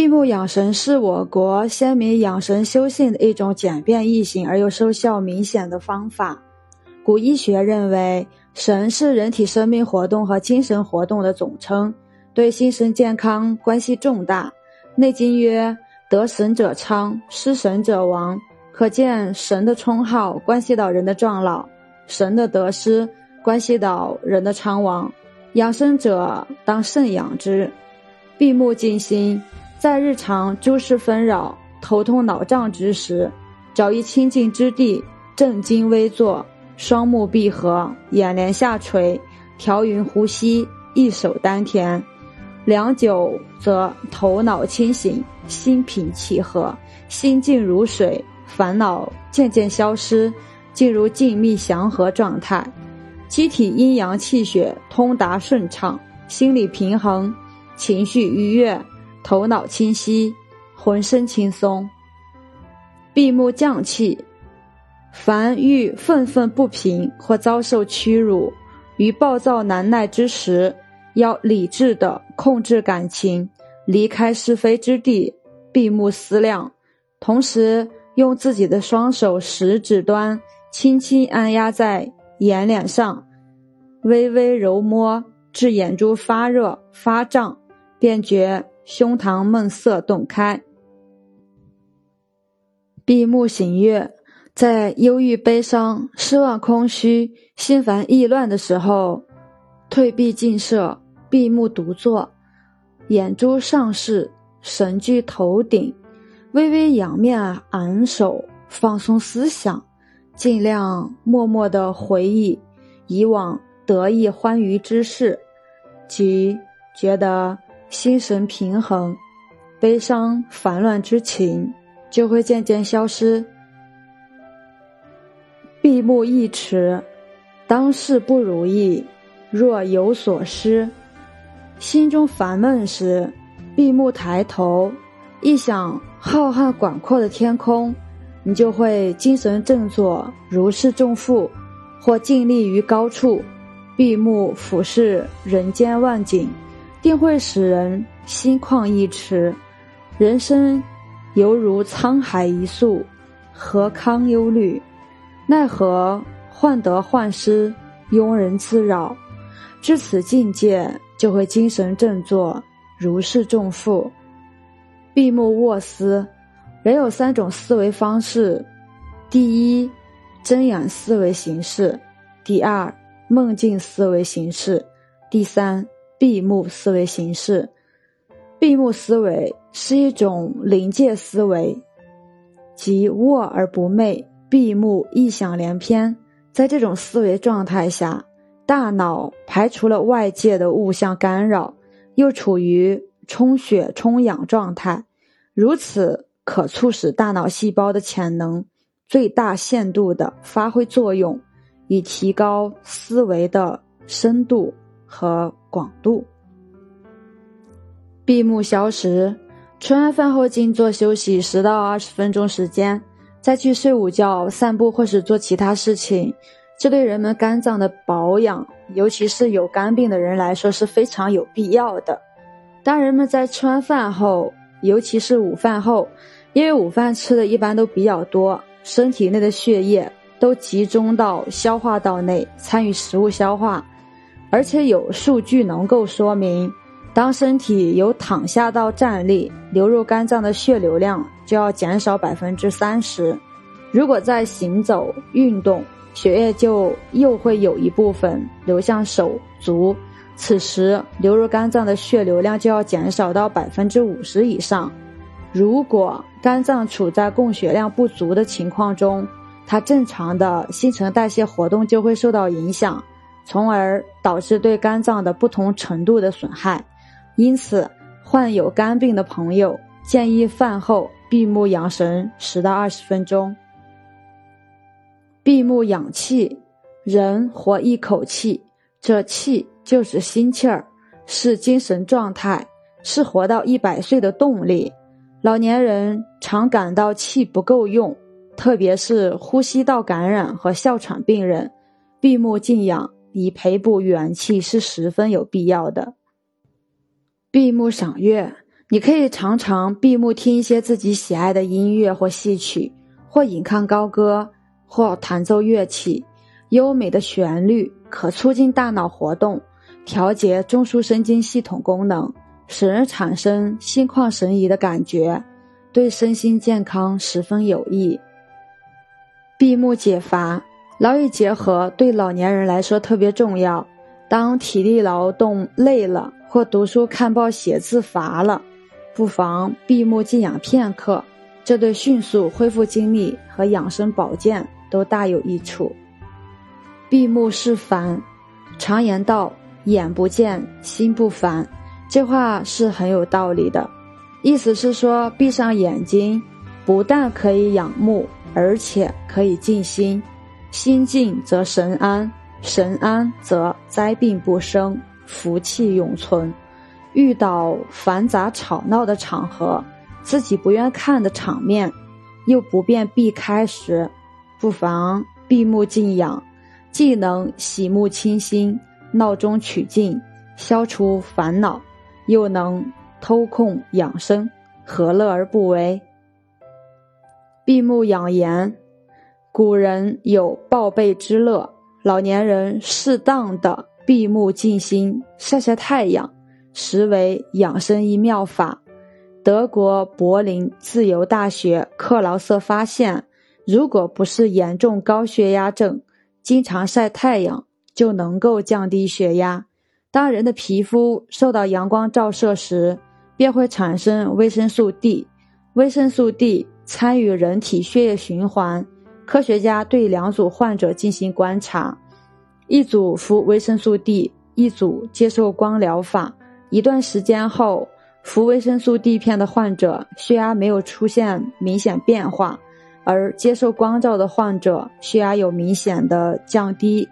闭目养神是我国先民养神修性的一种简便易行而又收效明显的方法。古医学认为，神是人体生命活动和精神活动的总称，对心神健康关系重大。《内经》曰：“得神者昌，失神者亡。”可见神的称号关系到人的壮老，神的得失关系到人的昌亡。养生者当慎养之，闭目静心。在日常诸事纷扰、头痛脑胀之时，找一清静之地，正襟危坐，双目闭合，眼帘下垂，调匀呼吸，一手丹田。良久则头脑清醒，心平气和，心静如水，烦恼渐渐消失，进入静谧祥和状态，机体阴阳气血通达顺畅，心理平衡，情绪愉悦。头脑清晰，浑身轻松。闭目降气，凡遇愤愤不平或遭受屈辱，于暴躁难耐之时，要理智的控制感情，离开是非之地，闭目思量，同时用自己的双手食指端轻轻按压在眼脸上，微微揉摸至眼珠发热发胀，便觉。胸膛闷塞洞开，闭目醒月，在忧郁、悲伤、失望、空虚、心烦意乱的时候，退避静舍，闭目独坐，眼珠上视，神居头顶，微微仰面昂首，放松思想，尽量默默的回忆以往得意欢愉之事，即觉得。心神平衡，悲伤烦乱之情就会渐渐消失。闭目一迟，当事不如意，若有所失，心中烦闷时，闭目抬头，一想浩瀚广阔的天空，你就会精神振作，如释重负；或静立于高处，闭目俯视人间万景。定会使人心旷意驰，人生犹如沧海一粟，何堪忧虑？奈何患得患失，庸人自扰？至此境界，就会精神振作，如释重负。闭目卧思，人有三种思维方式：第一，睁眼思维形式；第二，梦境思维形式；第三。闭目思维形式，闭目思维是一种临界思维，即卧而不寐，闭目异想连篇。在这种思维状态下，大脑排除了外界的物象干扰，又处于充血充氧状态，如此可促使大脑细胞的潜能最大限度的发挥作用，以提高思维的深度。和广度。闭目消食，吃完饭后静坐休息十到二十分钟时间，再去睡午觉、散步或是做其他事情。这对人们肝脏的保养，尤其是有肝病的人来说是非常有必要的。当人们在吃完饭后，尤其是午饭后，因为午饭吃的一般都比较多，身体内的血液都集中到消化道内，参与食物消化。而且有数据能够说明，当身体由躺下到站立，流入肝脏的血流量就要减少百分之三十；如果在行走运动，血液就又会有一部分流向手足，此时流入肝脏的血流量就要减少到百分之五十以上。如果肝脏处在供血量不足的情况中，它正常的新陈代谢活动就会受到影响。从而导致对肝脏的不同程度的损害，因此患有肝病的朋友建议饭后闭目养神十到二十分钟。闭目养气，人活一口气，这气就是心气儿，是精神状态，是活到一百岁的动力。老年人常感到气不够用，特别是呼吸道感染和哮喘病人，闭目静养。以培补元气是十分有必要的。闭目赏月，你可以常常闭目听一些自己喜爱的音乐或戏曲，或引吭高歌，或弹奏乐器。优美的旋律可促进大脑活动，调节中枢神经系统功能，使人产生心旷神怡的感觉，对身心健康十分有益。闭目解乏，劳逸结合对老年人来说特别重要。当体力劳动累了，或读书看报写字乏了。不妨闭目静养片刻，这对迅速恢复精力和养生保健都大有益处。闭目是烦，常言道“眼不见心不烦”，这话是很有道理的。意思是说，闭上眼睛，不但可以养目，而且可以静心。心静则神安，神安则灾病不生，福气永存。遇到繁杂吵闹的场合，自己不愿看的场面，又不便避开时，不妨闭目静养，既能洗目清心、闹中取静、消除烦恼，又能偷空养生，何乐而不为？闭目养颜，古人有抱背之乐，老年人适当的闭目静心，晒晒太阳。实为养生一妙法。德国柏林自由大学克劳瑟发现，如果不是严重高血压症，经常晒太阳就能够降低血压。当人的皮肤受到阳光照射时，便会产生维生素 D。维生素 D 参与人体血液循环。科学家对两组患者进行观察，一组服维生素 D，一组接受光疗法。一段时间后，服维生素 D 片的患者血压没有出现明显变化，而接受光照的患者血压有明显的降低。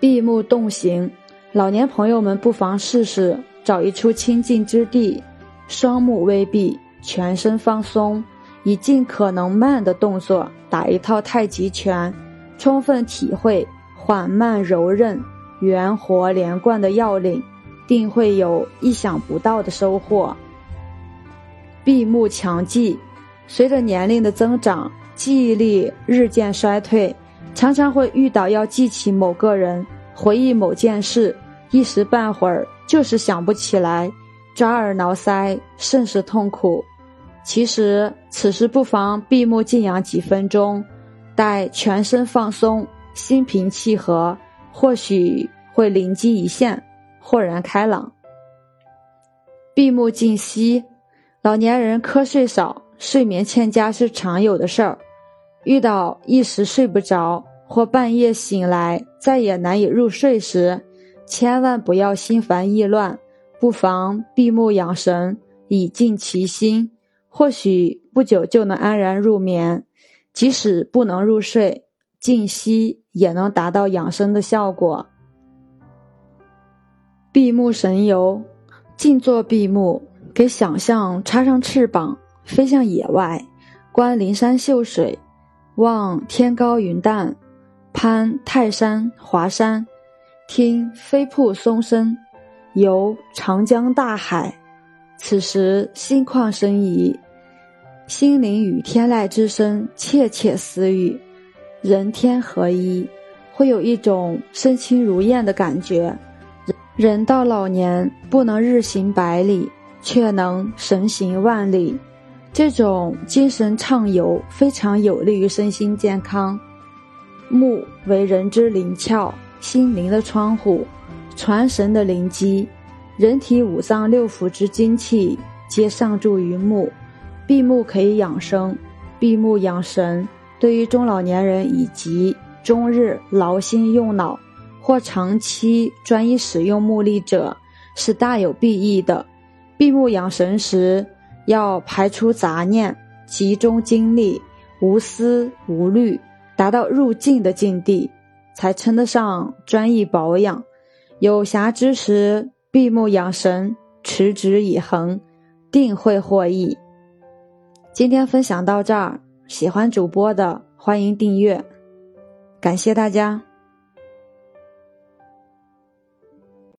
闭目动行，老年朋友们不妨试试找一处清静之地，双目微闭，全身放松，以尽可能慢的动作打一套太极拳，充分体会缓慢柔韧。圆活连贯的要领，定会有意想不到的收获。闭目强记，随着年龄的增长，记忆力日渐衰退，常常会遇到要记起某个人、回忆某件事，一时半会儿就是想不起来，抓耳挠腮，甚是痛苦。其实此时不妨闭目静养几分钟，待全身放松，心平气和。或许会灵机一现，豁然开朗。闭目静息，老年人瞌睡少、睡眠欠佳是常有的事儿。遇到一时睡不着或半夜醒来再也难以入睡时，千万不要心烦意乱，不妨闭目养神，以静其心。或许不久就能安然入眠。即使不能入睡，静息。也能达到养生的效果。闭目神游，静坐闭目，给想象插上翅膀，飞向野外，观灵山秀水，望天高云淡，攀泰山华山，听飞瀑松声，游长江大海。此时心旷神怡，心灵与天籁之声窃窃私语。人天合一，会有一种身轻如燕的感觉。人到老年不能日行百里，却能神行万里，这种精神畅游非常有利于身心健康。目为人之灵窍，心灵的窗户，传神的灵机。人体五脏六腑之精气皆上注于目，闭目可以养生，闭目养神。对于中老年人以及终日劳心用脑或长期专一使用目力者，是大有裨益的。闭目养神时，要排除杂念，集中精力，无思无虑，达到入静的境地，才称得上专一保养。有暇之时，闭目养神，持之以恒，定会获益。今天分享到这儿。喜欢主播的，欢迎订阅，感谢大家。